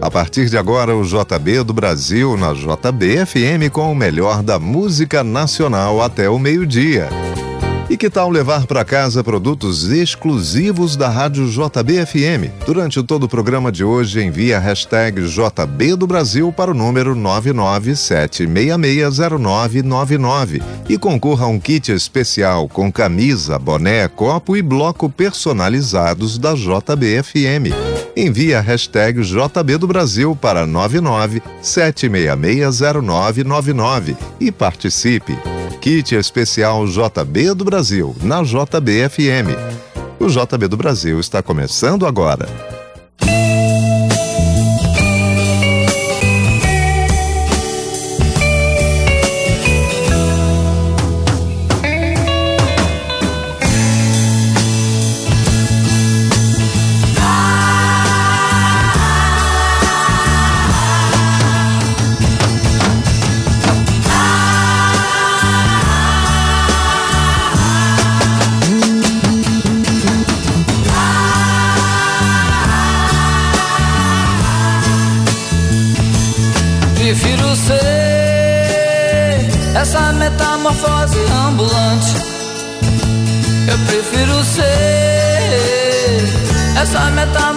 A partir de agora, o JB do Brasil na JBFM com o melhor da música nacional até o meio-dia. E que tal levar para casa produtos exclusivos da Rádio JBFM? Durante todo o programa de hoje, envie a hashtag JB do Brasil para o número 997660999 e concorra a um kit especial com camisa, boné, copo e bloco personalizados da JBFM. Envie a hashtag JB do Brasil para 997660999 e participe. Kit especial JB do Brasil, na JBFM. O JB do Brasil está começando agora.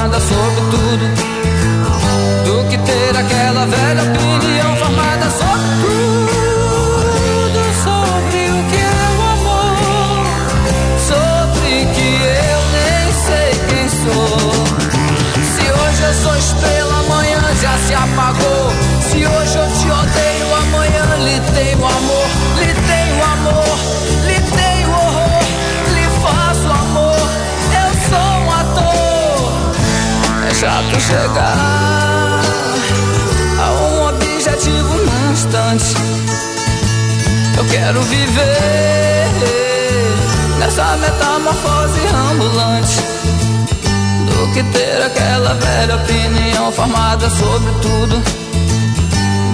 formada sobre tudo. Do que ter aquela velha opinião Chato chegar a um objetivo num instante. Eu quero viver nessa metamorfose ambulante do que ter aquela velha opinião formada sobre tudo.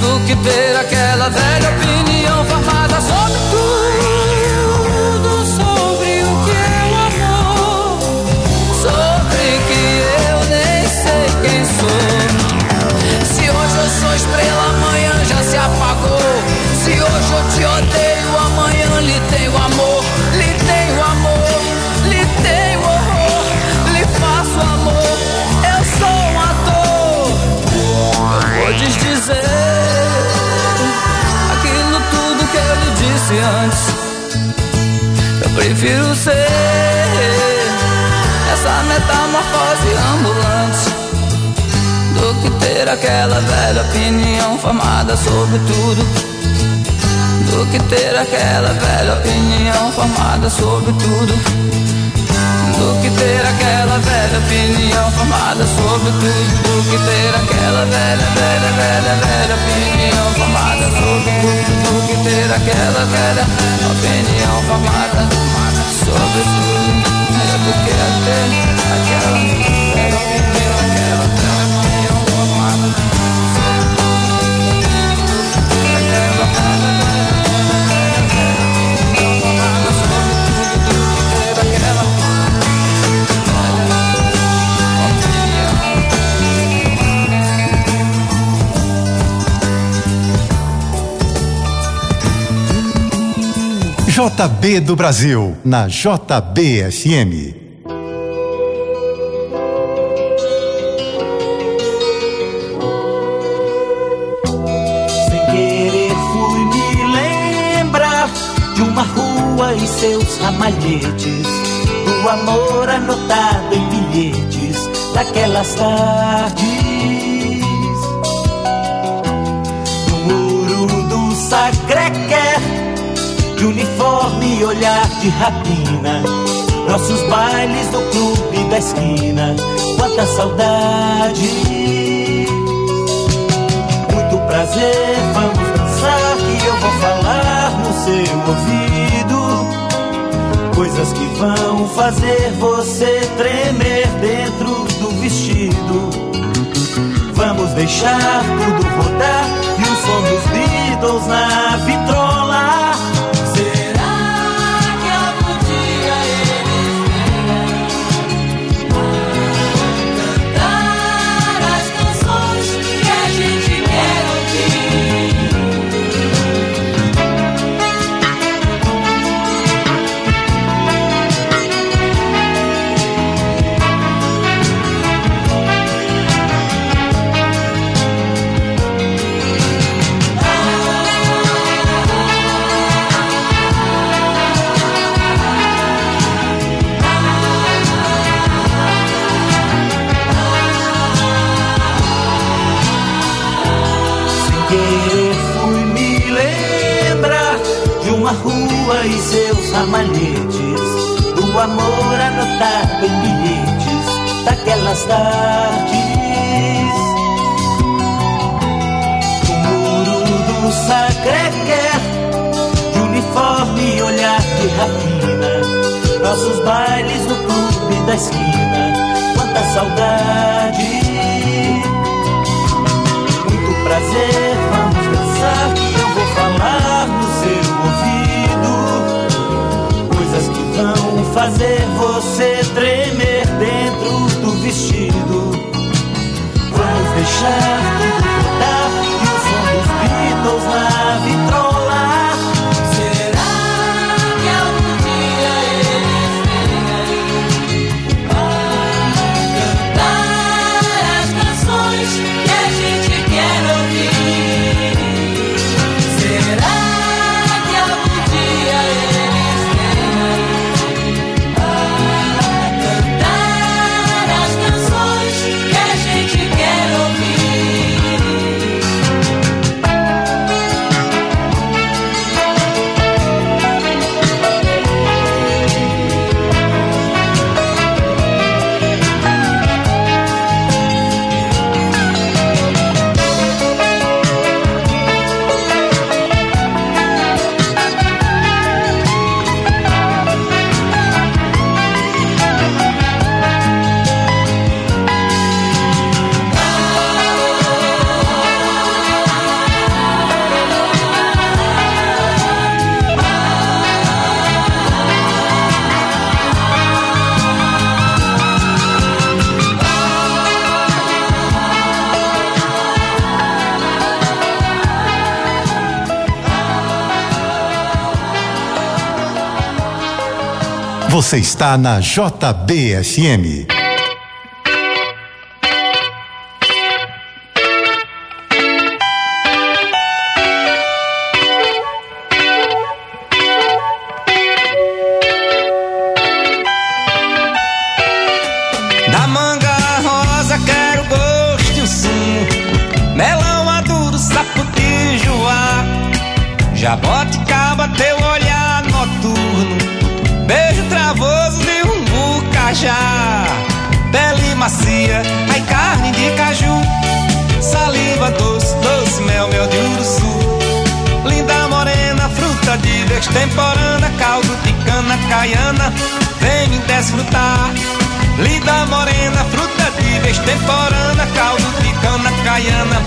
Do que ter aquela velha opinião formada sobre tudo. Estrela, amanhã já se apagou. Se hoje eu te odeio, amanhã lhe tenho amor. Lhe tenho amor, lhe tenho horror, lhe faço amor. Eu sou um ator. Eu vou desdizer aquilo tudo que eu lhe disse antes. Eu prefiro ser essa metamorfose ambulante ter aquela velha opinião formada sobre tudo. Do que ter aquela velha opinião formada sobre tudo. Do que ter aquela velha opinião formada sobre tudo. Do que ter aquela velha, velha, velha, velha opinião formada sobre tudo. Do que ter aquela velha opinião formada sobre tudo. É do que ter aquela velha opinião, JB do Brasil, na JBFM. e seus ramalhetes. do amor anotado em bilhetes daquelas tardes. No muro do Sacré-Quer de uniforme e olhar de rapina, nossos bailes no clube da esquina, quanta saudade. Muito prazer, vamos dançar que eu vou falar no seu ouvido coisas que vão fazer você tremer dentro do vestido. Vamos deixar tudo rodar e o som dos Beatles na vitrola. Você está na JBFM. Bucajá Pele macia, ai carne de caju. Saliva doce, doce mel, mel de uruçu. Linda morena, fruta de destemporana Caldo de cana caiana Vem me desfrutar. Linda morena, fruta de destemporana Caldo de cana caiana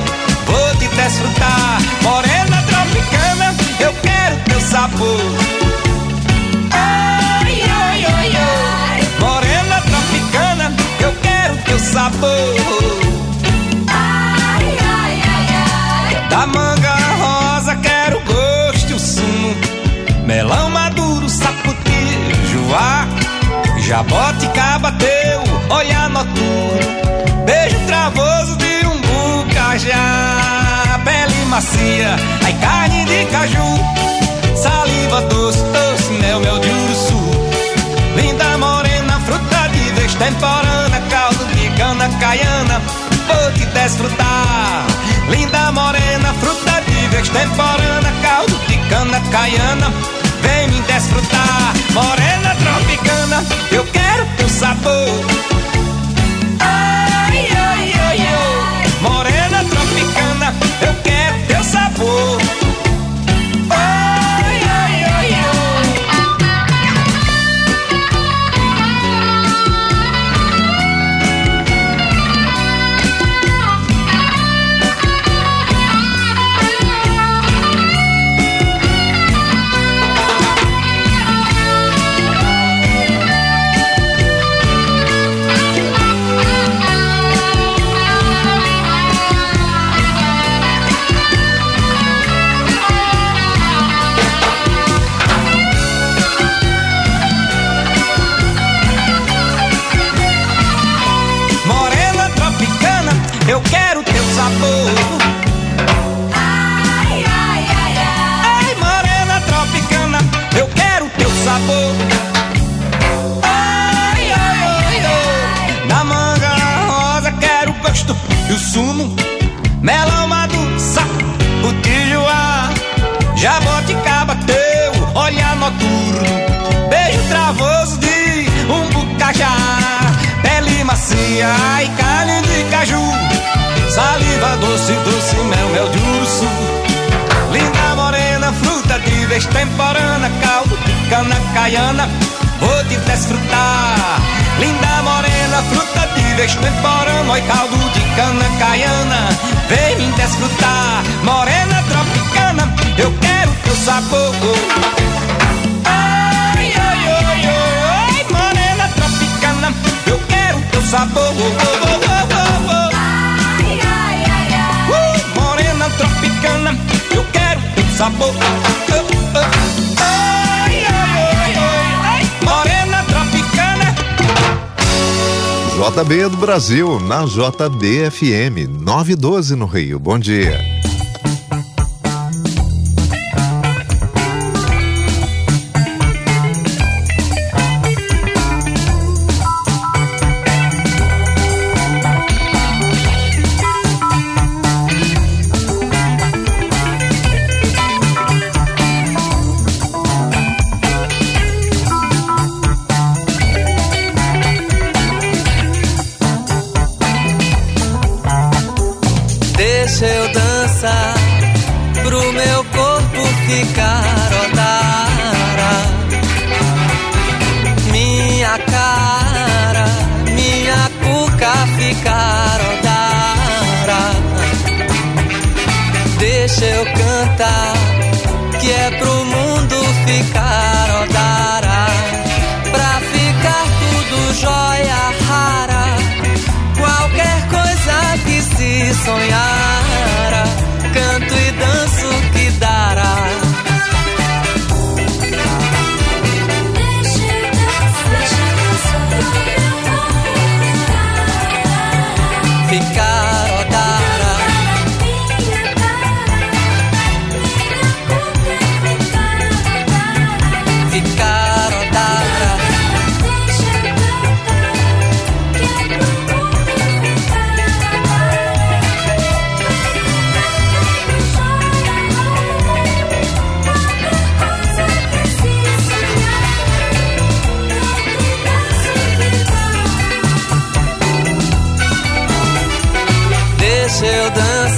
Vou te desfrutar. Morena tropicana Eu quero teu sabor. Ai, ai, ai, ai quero teu sabor Da manga rosa quero gosto e o sumo. Melão maduro, saputi, joá Jaboticaba teu olhar noturno Beijo travoso de um bucajá Pele macia, ai carne de caju. Saliva doce, doce, mel, desfrutar. Linda morena, fruta de vez temporana, caldo de cana caiana, vem me desfrutar. Morena tropicana, eu quero teu sabor. Extemporânea, caldo de cana caiana, vou te desfrutar. Linda morena, fruta de extemporânea, oi caldo de cana caiana, vem me desfrutar. Morena tropicana, eu quero teu sabor. Sabor. Ai, ai, ai, ai. Uh, morena tropicana, eu quero teu sabor. JB do Brasil, na JBFM 912 no Rio. Bom dia.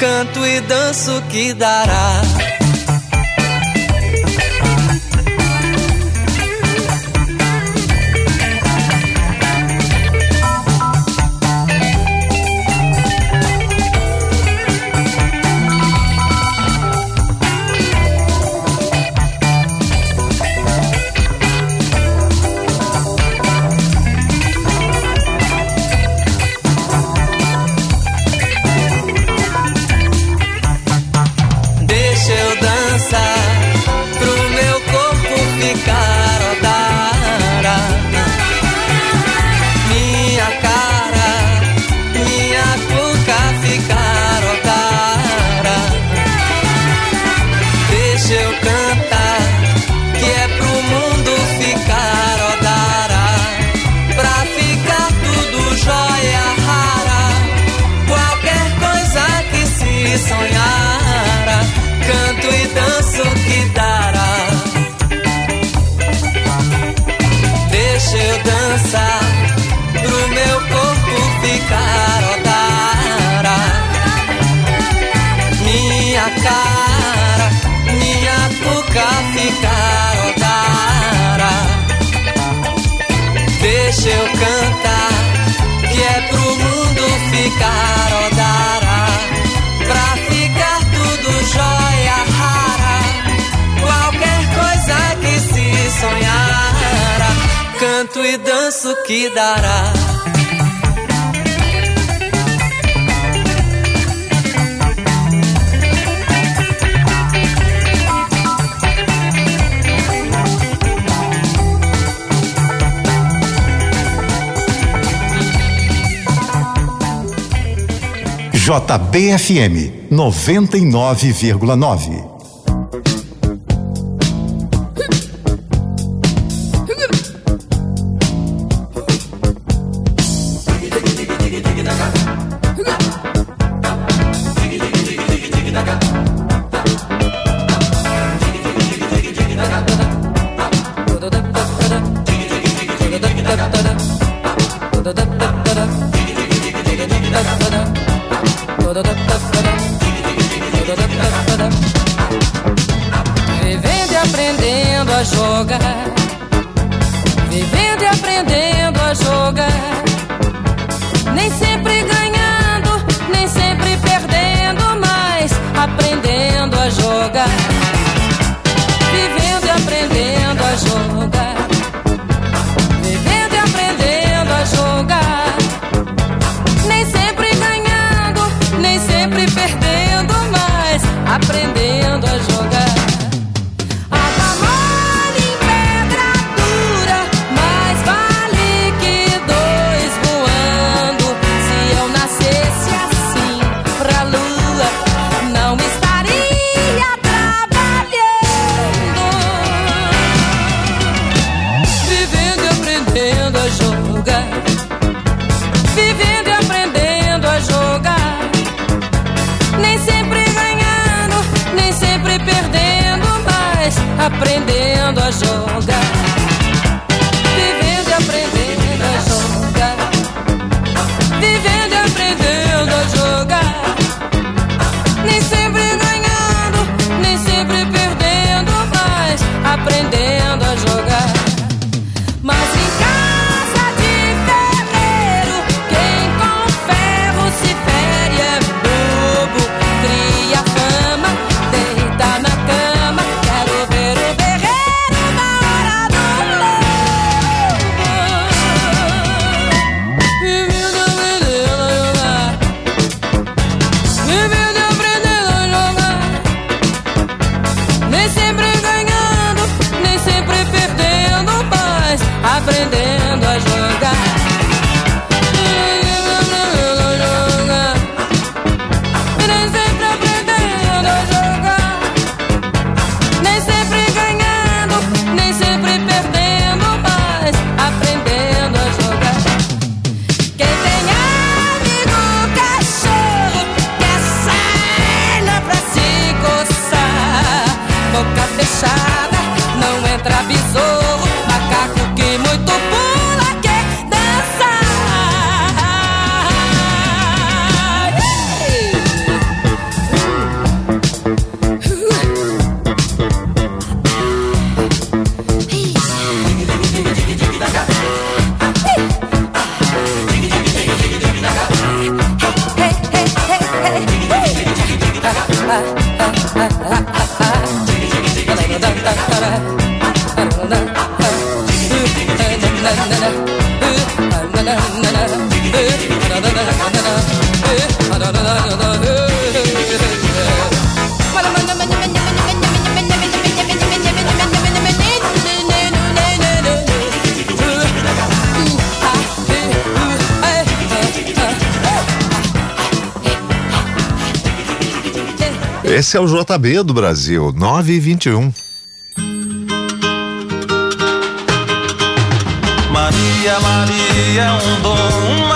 canto e danço que dará. JBFM 99,9 Esse é o JB do Brasil, nove e 21. Maria, Maria é um dom,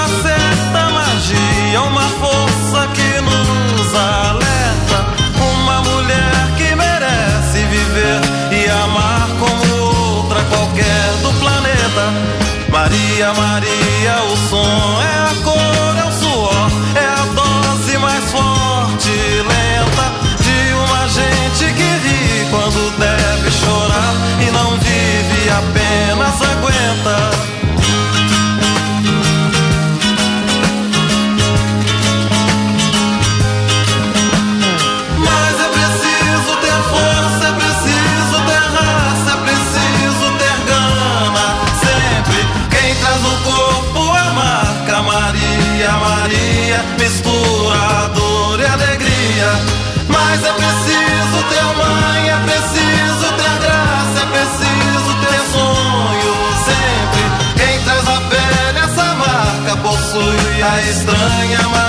estranha, mas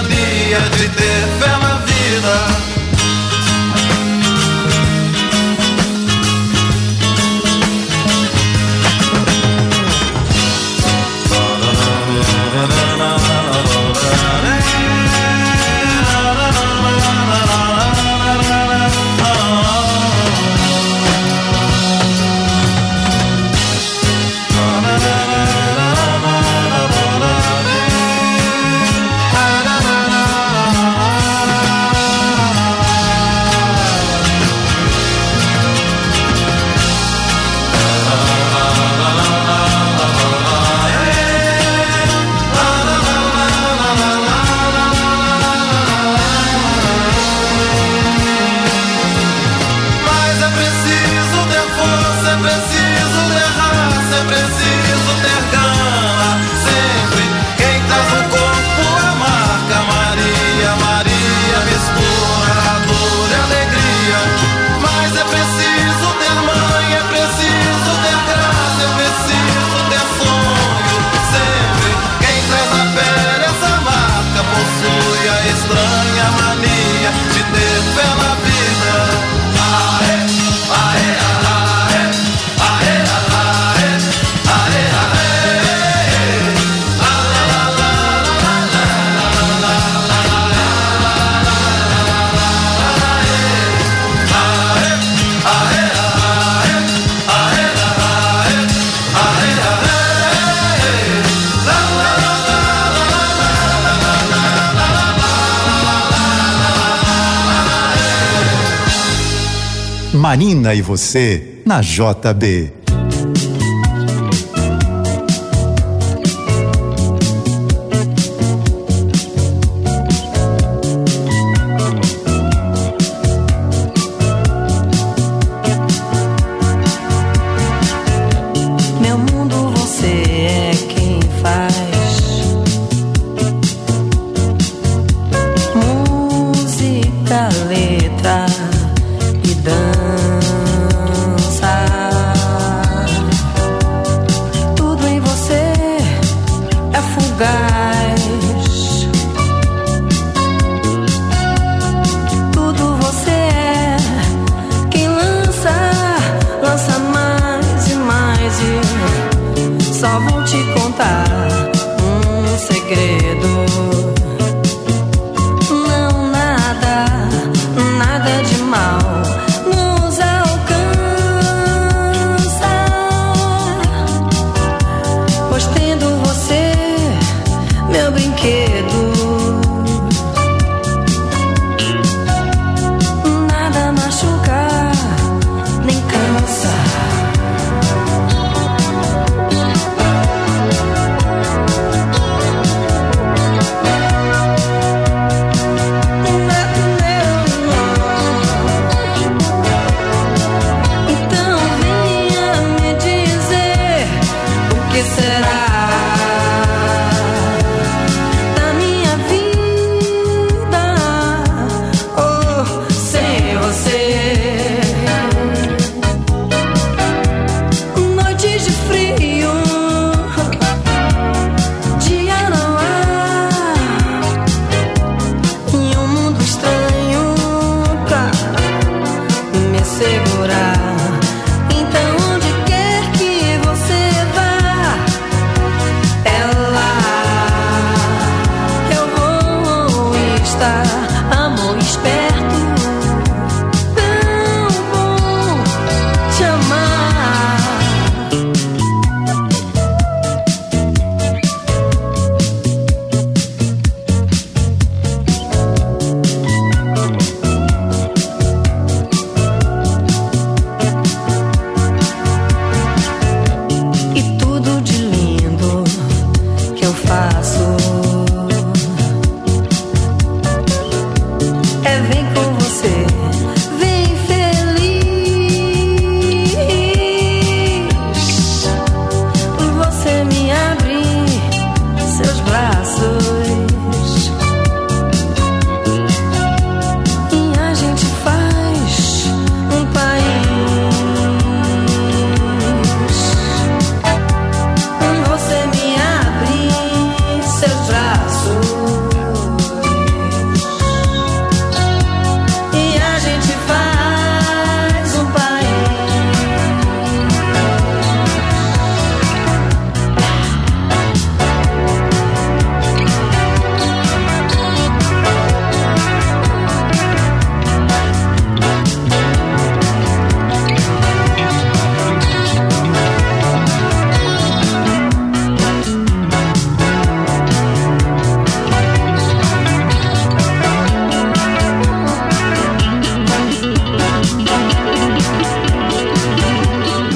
Marina e você na JB.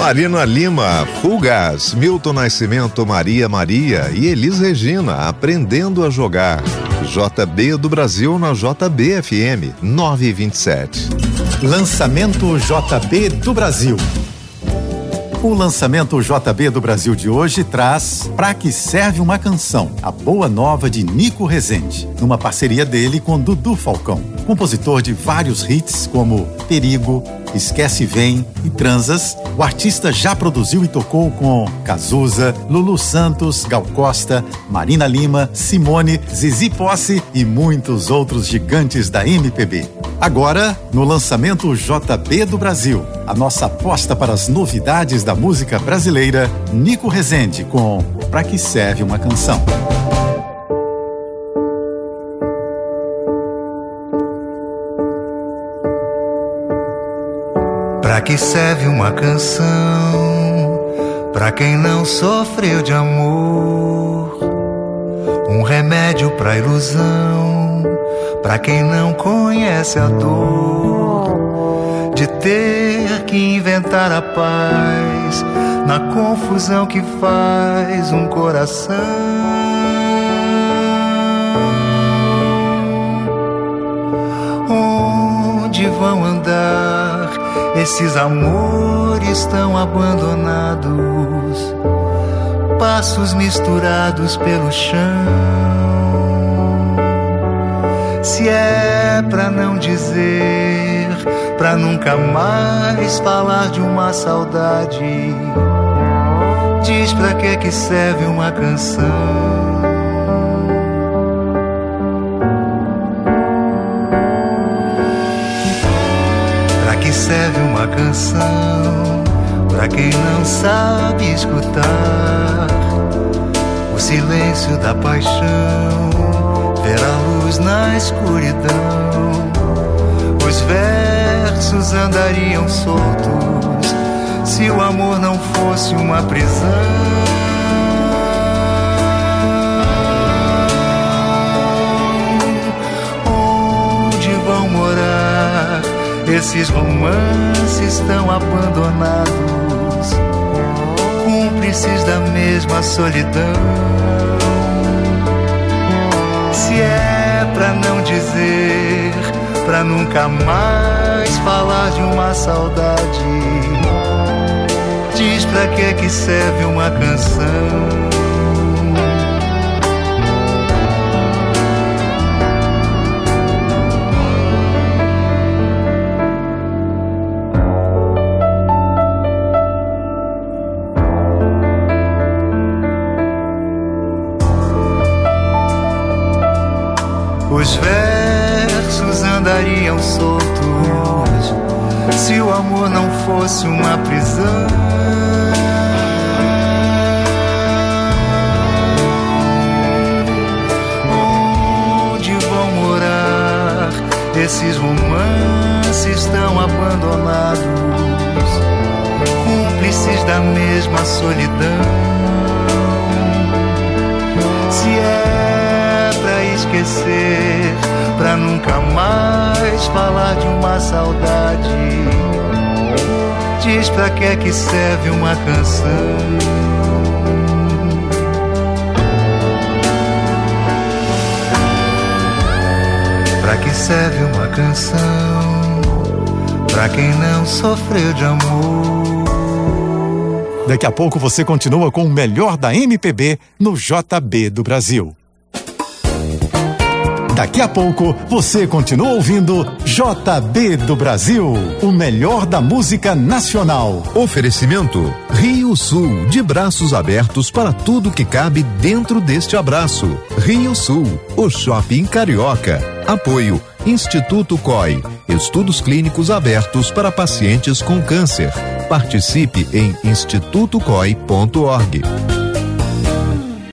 Marina Lima, Fugas, Milton Nascimento, Maria Maria e Elis Regina, Aprendendo a Jogar. JB do Brasil na JBFM 927. Lançamento JB do Brasil. O lançamento JB do Brasil de hoje traz Pra que serve uma canção, a boa nova de Nico Rezende, numa parceria dele com Dudu Falcão, compositor de vários hits como Perigo, Esquece Vem e Transas, o artista já produziu e tocou com Cazuza, Lulu Santos, Gal Costa, Marina Lima, Simone, Zizi Posse e muitos outros gigantes da MPB. Agora, no lançamento JB do Brasil, a nossa aposta para as novidades da música brasileira, Nico Rezende com Pra que serve uma canção? Que serve uma canção? Pra quem não sofreu de amor, um remédio pra ilusão. Pra quem não conhece a dor de ter que inventar a paz na confusão que faz um coração. Onde vão andar? Esses amores tão abandonados, passos misturados pelo chão. Se é pra não dizer, pra nunca mais falar de uma saudade, diz pra que que serve uma canção. Serve uma canção para quem não sabe escutar o silêncio da paixão, ver a luz na escuridão. Os versos andariam soltos se o amor não fosse uma prisão. Esses romances tão abandonados, cúmplices da mesma solidão. Se é pra não dizer, pra nunca mais falar de uma saudade, diz pra que que serve uma canção? Os versos andariam soltos se o amor não fosse uma prisão. Onde vão morar esses romances tão abandonados, cúmplices da mesma solidão. Se é pra esquecer nunca mais falar de uma saudade, diz pra que é que serve uma canção? Pra que serve uma canção? Pra quem não sofreu de amor. Daqui a pouco você continua com o melhor da MPB no JB do Brasil. Daqui a pouco você continua ouvindo JB do Brasil, o melhor da música nacional. Oferecimento Rio Sul, de braços abertos para tudo que cabe dentro deste abraço. Rio Sul, o shopping carioca. Apoio Instituto COI, estudos clínicos abertos para pacientes com câncer. Participe em institutocoi.org.